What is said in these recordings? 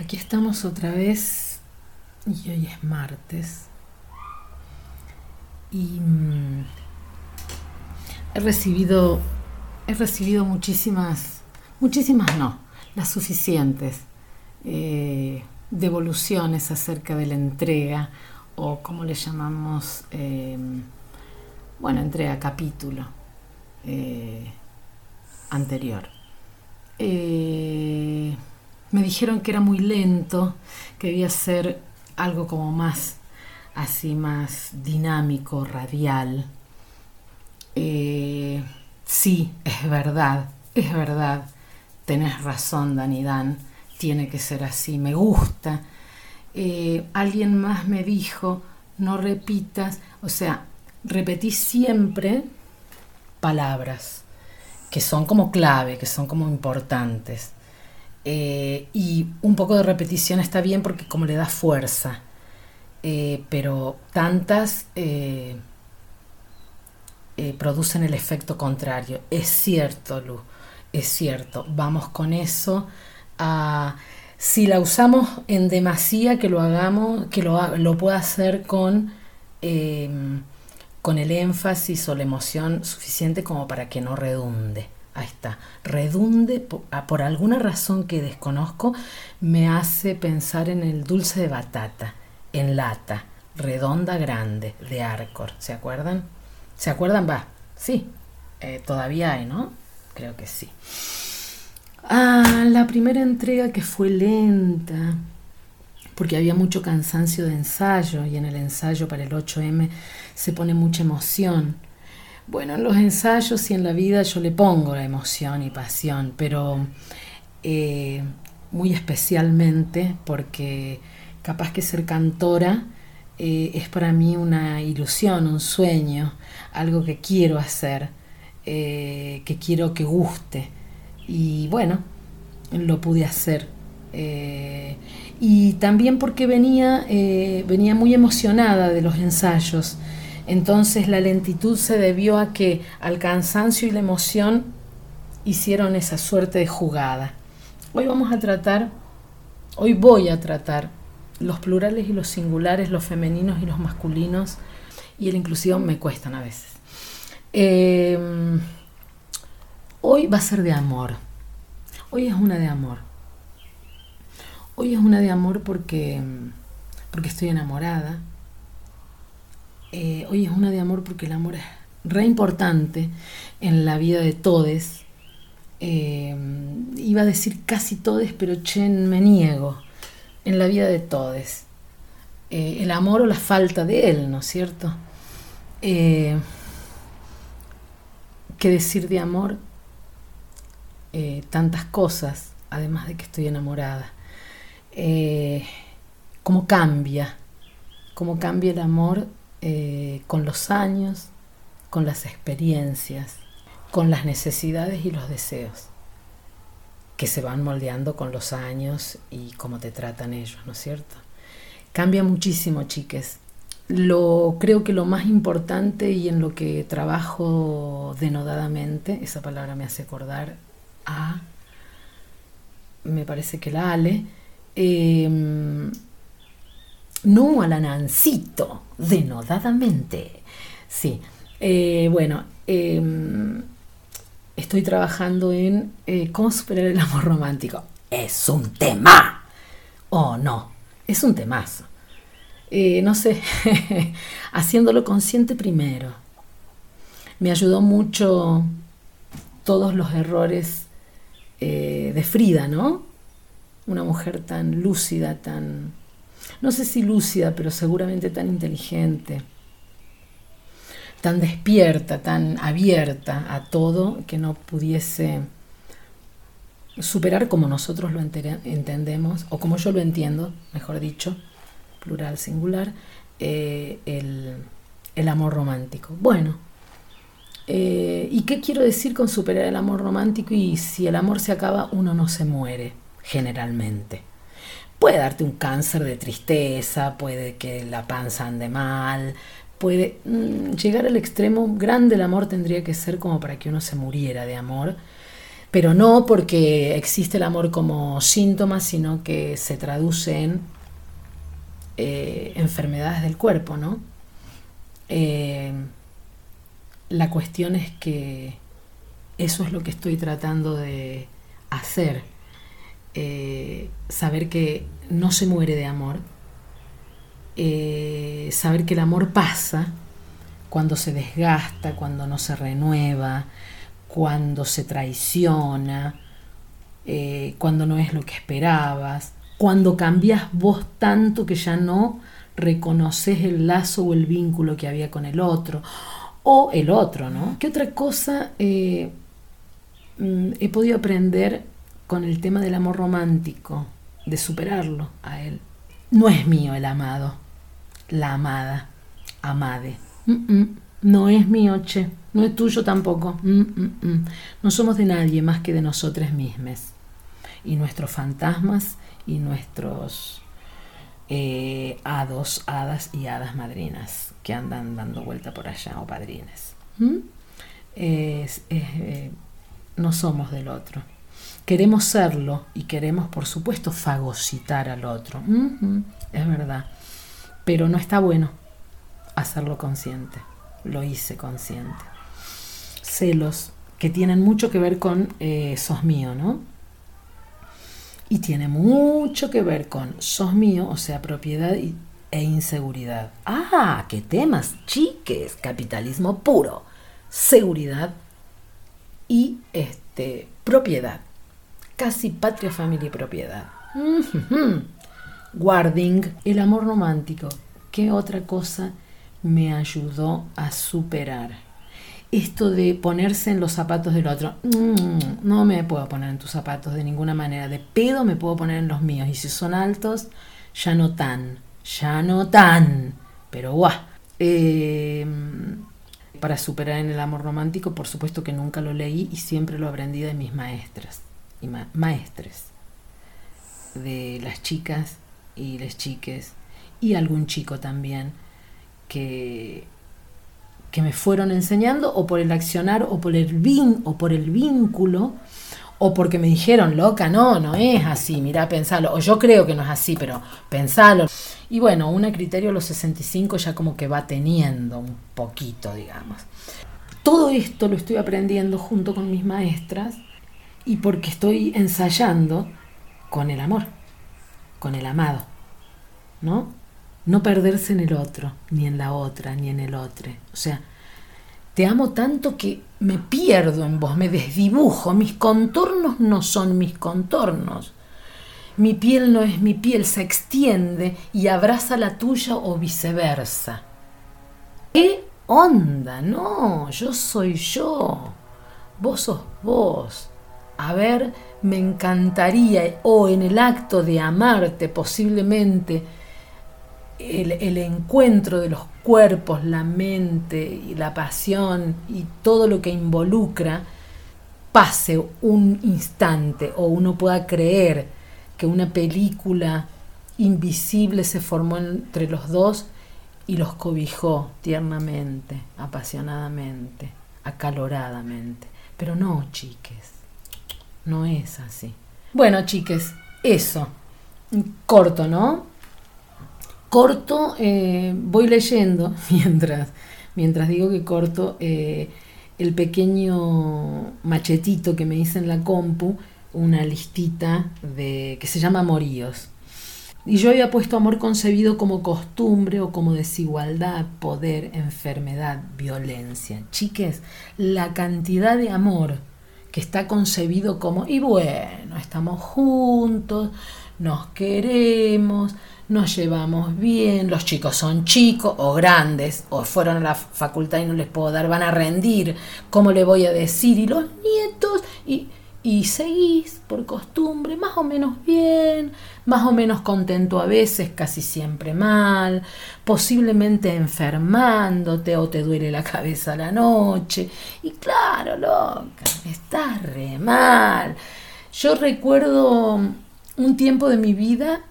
Aquí estamos otra vez y hoy es martes. Y mm, he recibido he recibido muchísimas muchísimas no, las suficientes eh, devoluciones acerca de la entrega o como le llamamos eh, bueno, entrega capítulo eh, anterior. Eh, me dijeron que era muy lento, que debía ser algo como más, así más dinámico, radial. Eh, sí, es verdad, es verdad, tenés razón, Dani Dan, tiene que ser así, me gusta. Eh, alguien más me dijo, no repitas, o sea, repetí siempre palabras que son como clave, que son como importantes. Eh, y un poco de repetición está bien porque como le da fuerza, eh, pero tantas eh, producen el efecto contrario. Es cierto, Lu, es cierto. Vamos con eso. si la usamos en demasía, que lo hagamos, que lo, lo pueda hacer con con el énfasis o la emoción suficiente como para que no redunde. Ahí está. Redunde ah, por, alguna razón que desconozco, me hace pensar en el dulce de batata, en lata, redonda grande, de Arcor. ¿Se acuerdan? ¿Se acuerdan? Va. Sí. Eh, todavía hay, ¿no? Creo que sí. Ah, la primera entrega que fue lenta porque había mucho cansancio de ensayo y en el ensayo para el 8M se pone mucha emoción. Bueno, en los ensayos y en la vida yo le pongo la emoción y pasión, pero eh, muy especialmente porque capaz que ser cantora eh, es para mí una ilusión, un sueño, algo que quiero hacer, eh, que quiero que guste. Y bueno, lo pude hacer y también porque venía, venía muy emocionada de los ensayos. Entonces la lentitud se debió a que al cansancio y la emoción hicieron esa suerte de jugada. Hoy vamos a tratar, hoy voy a tratar los plurales y los singulares, los femeninos y los masculinos, y el inclusivo me cuestan a veces. Eh, hoy va a ser de amor. Hoy es una de amor. Hoy es una de amor porque, porque estoy enamorada. Eh, hoy es una de amor porque el amor es re importante en la vida de todes. Eh, iba a decir casi todes, pero chen me niego. En la vida de todes. Eh, el amor o la falta de él, ¿no es cierto? ¿Qué decir de amor? tantas cosas, además de que estoy enamorada. Eh, cómo cambia, cómo cambia el amor eh, con los años, con las experiencias, con las necesidades y los deseos que se van moldeando con los años y cómo te tratan ellos, ¿no es cierto? Cambia muchísimo, chiques. Lo creo que lo más importante y en lo que trabajo denodadamente, esa palabra me hace acordar a, me parece que la Ale, Em, no al Anancito, denodadamente. Sí, eh, bueno, em, estoy trabajando en eh, cómo superar el amor romántico. Es un tema. Oh, no, es un temazo. Eh, no sé, haciéndolo consciente primero. Me ayudó mucho todos los errores de Frida, ¿no? una mujer tan lúcida, tan, no sé si lúcida, pero seguramente tan inteligente, tan despierta, tan abierta a todo, que no pudiese superar como nosotros lo entendemos, o como yo lo entiendo, mejor dicho, plural, singular, eh, el, amor romántico. Bueno, eh, ¿y qué quiero decir con superar el amor romántico? Y si el amor se acaba, uno no se muere generalmente. Puede darte un cáncer de tristeza, puede que la panza ande mal, puede mm, llegar al extremo grande el amor tendría que ser como para que uno se muriera de amor. pero no porque existe el amor como síntoma, sino que se traduce en eh, enfermedades del cuerpo, ¿no? Eh, la cuestión es que eso es lo que estoy tratando de hacer. Eh, saber que no se muere de amor, saber que el amor pasa cuando se desgasta, cuando no se renueva, cuando se traiciona, eh, cuando no es lo que esperabas, cuando cambias vos tanto que ya no reconoces el lazo o el vínculo que había con el otro, o el otro, ¿no? ¿Qué otra cosa eh, mm, he podido aprender con el tema del amor romántico, de superarlo a él? No es mío el amado, la amada, amade. no es mío, che. No es tuyo tampoco. Mm, mm, mm. No somos de nadie más que de nosotros mismos. Y nuestros fantasmas y nuestros eh, hados, hadas y hadas madrinas que andan dando vuelta por allá o padrines. Eh, no somos del otro. Queremos serlo y queremos, por supuesto, fagocitar al otro. es verdad. Pero no está bueno hacerlo consciente. Lo hice consciente celos que tienen mucho que ver con eh, sos mío, ¿no? Y tiene mucho que ver con sos mío, o sea, propiedad e inseguridad. Ah, qué temas, chiques, capitalismo puro, seguridad y este, propiedad, casi patria, familia y propiedad. Guarding, el amor romántico, ¿qué otra cosa me ayudó a superar? esto de ponerse en los zapatos del otro. Mm, no me puedo poner en tus zapatos de ninguna manera. De pedo me puedo poner en los míos. Y si son altos, ya no tan. Ya no tan. Pero guau. Em, para superar en el amor romántico, por supuesto que nunca lo leí y siempre lo aprendí de mis maestras y maestres. De las chicas y las chiques. Y algún chico también que que me fueron enseñando o por el accionar o por el vin o por el vínculo o porque me dijeron, loca, no, no es así, mira, pensalo, o yo creo que no es así, pero pensalo. Y bueno, un criterio a los 65 ya como que va teniendo un poquito, digamos. Todo esto lo estoy aprendiendo junto con mis maestras y porque estoy ensayando con el amor, con el amado, ¿no? no perderse en el otro, ni en la otra, ni en el otro. O sea, te amo tanto que me pierdo en vos, me desdibujo, mis contornos no son mis contornos. Mi piel no es mi piel, se extiende y abraza la tuya o viceversa. ¿Qué onda? No, yo soy yo. Vos sos vos. A ver, me encantaría, o en el acto de amarte posiblemente, el, encuentro de los cuerpos, la mente y la pasión y todo lo que involucra pase un instante o uno pueda creer que una película invisible se formó entre los dos y los cobijó tiernamente, apasionadamente, acaloradamente. Pero no, chiques, no es así. Bueno, chiques, eso. Corto, ¿no? corto, eh, voy leyendo mientras, mientras digo que corto eh, el pequeño machetito que me hice en la compu, una listita de, que se llama Moríos. Y yo había puesto amor concebido como costumbre o como desigualdad, poder, enfermedad, violencia. Chiques, la cantidad de amor está concebido como, y bueno, estamos juntos, nos queremos, nos llevamos bien, los chicos son chicos o grandes, o fueron a la facultad y no les puedo dar, van a rendir, ¿cómo le voy a decir? Y los nietos, y, y seguís por costumbre, más o menos bien, más o menos contento a veces, casi siempre mal, posiblemente enfermándote o te duele la cabeza a la noche. Y claro, loca, estás re mal. Yo recuerdo un tiempo de mi vida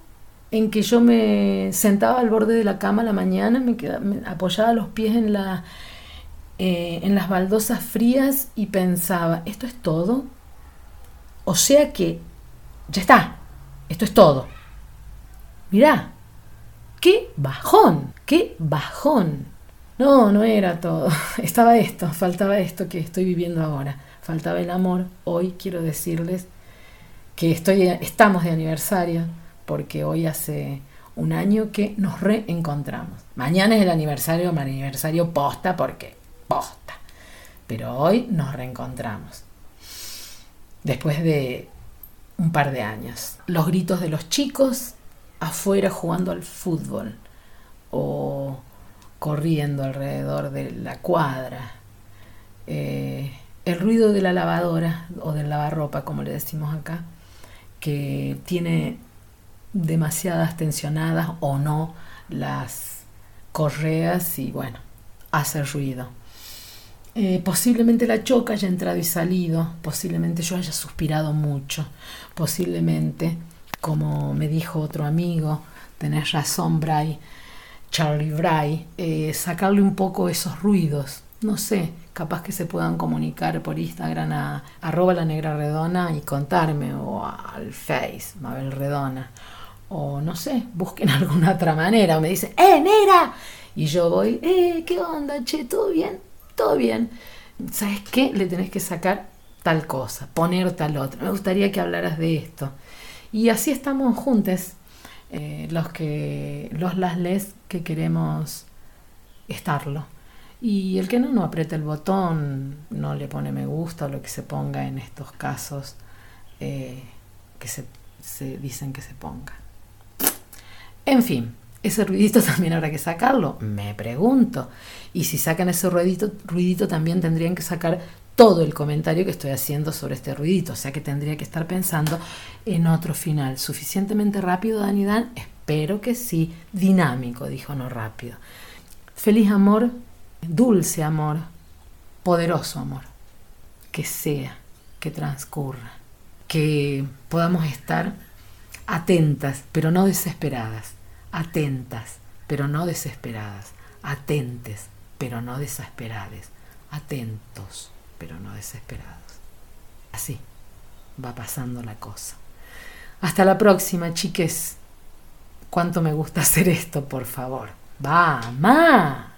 en que yo me sentaba al borde de la cama a la mañana, me, apoyaba los pies en, la, eh, en las baldosas frías y pensaba, ¿esto es todo? O sea que ya está, esto es todo. Mirá, qué bajón, qué bajón. No, no era todo. Estaba esto, faltaba esto que estoy viviendo ahora. Faltaba el amor. Hoy quiero decirles que estoy, estamos de aniversario porque hoy hace un año que nos reencontramos. Mañana es el aniversario, mi aniversario posta porque posta. Pero hoy nos reencontramos. Después de un par de años. Los gritos de los chicos afuera jugando al fútbol o corriendo alrededor de la cuadra. Eh, el ruido de la lavadora o del lavarropa, como le decimos acá, que tiene demasiadas tensionadas o no las correas y bueno, hace ruido. Eh, posiblemente la choca haya entrado y salido, posiblemente yo haya suspirado mucho, posiblemente, como me dijo otro amigo, tenés razón, Bray, Charlie Bray, eh, sacarle un poco esos ruidos, no sé, capaz que se puedan comunicar por Instagram a arroba la negra redona y contarme, o al Face, Mabel Redona, o no sé, busquen alguna otra manera, o me dicen, ¡eh, negra! Y yo voy, ¡eh, qué onda, che, todo bien! Todo bien. ¿Sabes qué? Le tenés que sacar tal cosa, poner tal otra. Me gustaría que hablaras de esto. Y así estamos juntos, eh, los que, los las les que queremos estarlo. Y el que no, no aprieta el botón, no le pone me gusta o lo que se ponga en estos casos eh, que se, se dicen que se ponga. En fin, ese ruidito también habrá que sacarlo, me pregunto. Y si sacan ese ruidito, ruidito también tendrían que sacar todo el comentario que estoy haciendo sobre este ruidito. O sea que tendría que estar pensando en otro final. ¿Suficientemente rápido, Dani Dan? Espero que sí. Dinámico, dijo, no rápido. Feliz amor, dulce amor, poderoso amor. Que sea, que transcurra. Que podamos estar atentas, pero no desesperadas atentas, pero no desesperadas, atentes, pero no desesperades, atentos, pero no desesperados. Así va pasando la cosa. Hasta la próxima, chiques. Cuánto me gusta hacer esto, por favor. ¡Vamos!